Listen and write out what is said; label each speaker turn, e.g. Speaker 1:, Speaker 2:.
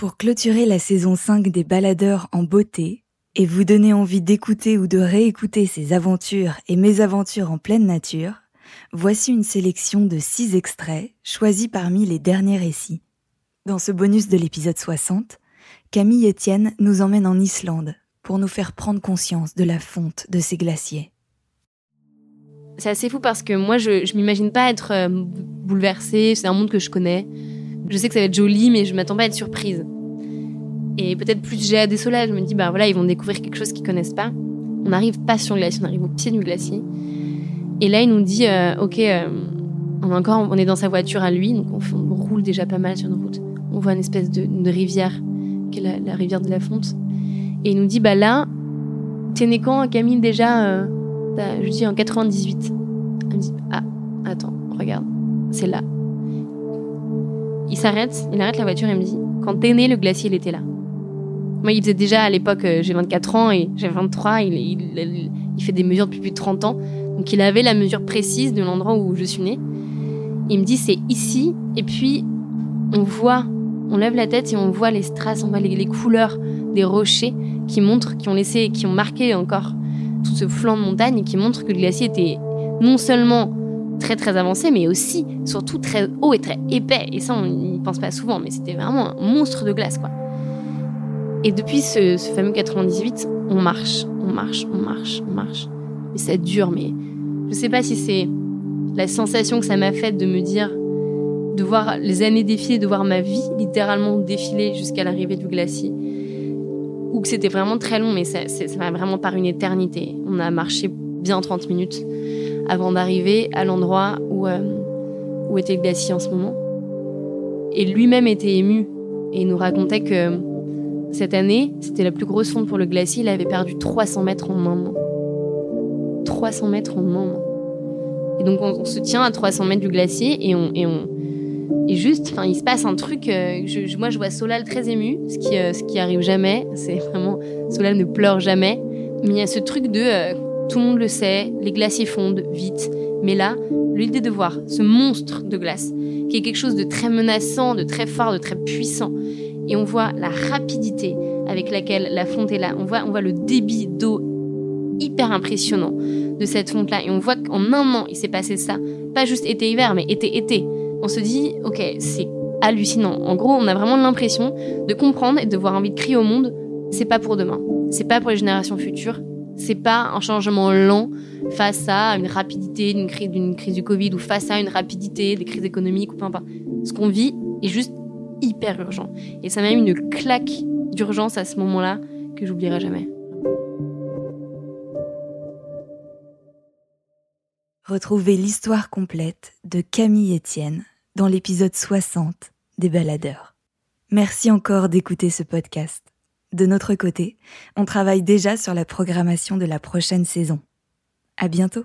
Speaker 1: Pour clôturer la saison 5 des baladeurs en beauté et vous donner envie d'écouter ou de réécouter ces aventures et mésaventures en pleine nature, voici une sélection de 6 extraits choisis parmi les derniers récits. Dans ce bonus de l'épisode 60, Camille Etienne nous emmène en Islande pour nous faire prendre conscience de la fonte de ces glaciers.
Speaker 2: C'est assez fou parce que moi, je, ne m'imagine pas être euh, bouleversée. C'est un monde que je connais. Je sais que ça va être joli, mais je m'attends pas à être surprise. Et peut-être plus j'ai à des soleils, je me dis, bah voilà, ils vont découvrir quelque chose qu'ils connaissent pas. On n'arrive pas sur le glacier, on arrive au pied du glacier. Et là, il nous dit, euh, ok, euh, on est encore, on est dans sa voiture à lui, donc on, roule déjà pas mal sur une route. On voit une espèce de, rivière, qui est la, rivière de la Fonte. Et il nous dit, bah là, t'es né quand, Camille, déjà je dis en 98. Elle me dit Ah, attends, regarde, c'est là. Il s'arrête, il arrête la voiture et me dit Quand t'es né, le glacier, il était là. Moi, il faisait déjà à l'époque, euh, j'ai 24 ans et j'ai 23, il, il, fait des mesures depuis plus de 30 ans. Donc il avait la mesure précise de l'endroit où je suis née. Il me dit C'est ici. Et puis, on voit, on lève la tête et on voit les strass, on voit les, couleurs des rochers qui montrent, qui ont laissé, qui ont marqué encore tout ce flanc de montagne qui montre que le glacier était non seulement très très avancé, mais aussi surtout très haut et très épais. Et ça, on n'y pense pas souvent, mais c'était vraiment un monstre de glace, quoi. Et depuis ce, fameux 98, on marche, on marche, on marche, on marche. Mais ça dure, mais je sais pas si c'est la sensation que ça m'a faite de me dire, de voir les années défiler, de voir ma vie littéralement défiler jusqu'à l'arrivée du glacier ou que c'était vraiment très long, mais ça, m'a vraiment par une éternité. On a marché bien 30 minutes avant d'arriver à l'endroit où, euh, où était le glacier en ce moment. Et lui-même était ému et nous racontait que cette année, c'était la plus grosse fonte pour le glacier. Il avait perdu 300 mètres en un mois. 300 mètres en un mois. Et donc on, se tient à 300 mètres du glacier et on, et on, et juste, enfin, il se passe un truc. Euh, je, moi, je vois Solal très ému, ce qui, euh, ce qui arrive jamais. C'est vraiment Solal ne pleure jamais. Mais il y a ce truc de euh, tout le monde le sait, les glaciers fondent vite. Mais là, l'idée de voir ce monstre de glace, qui est quelque chose de très menaçant, de très fort, de très puissant, et on voit la rapidité avec laquelle la fonte est là. On voit, on voit le débit d'eau hyper impressionnant de cette fonte-là. Et on voit qu'en un an, il s'est passé ça. Pas juste été-hiver, mais été-été on se dit, ok, c'est hallucinant. En gros, on a vraiment l'impression de comprendre et de voir envie de crier au monde, c'est pas pour demain, c'est pas pour les générations futures, c'est pas un changement lent face à une rapidité d'une crise, d'une du Covid ou face à une rapidité des crises économiques ou peu importe. Ce qu'on vit est juste hyper urgent. Et ça m'a mis une claque d'urgence à ce moment-là que j'oublierai jamais.
Speaker 1: Retrouvez l'histoire complète de Camille Etienne dans l'épisode 60 des Baladeurs. Merci encore d'écouter ce podcast. De notre côté, on travaille déjà sur la programmation de la prochaine saison. À bientôt!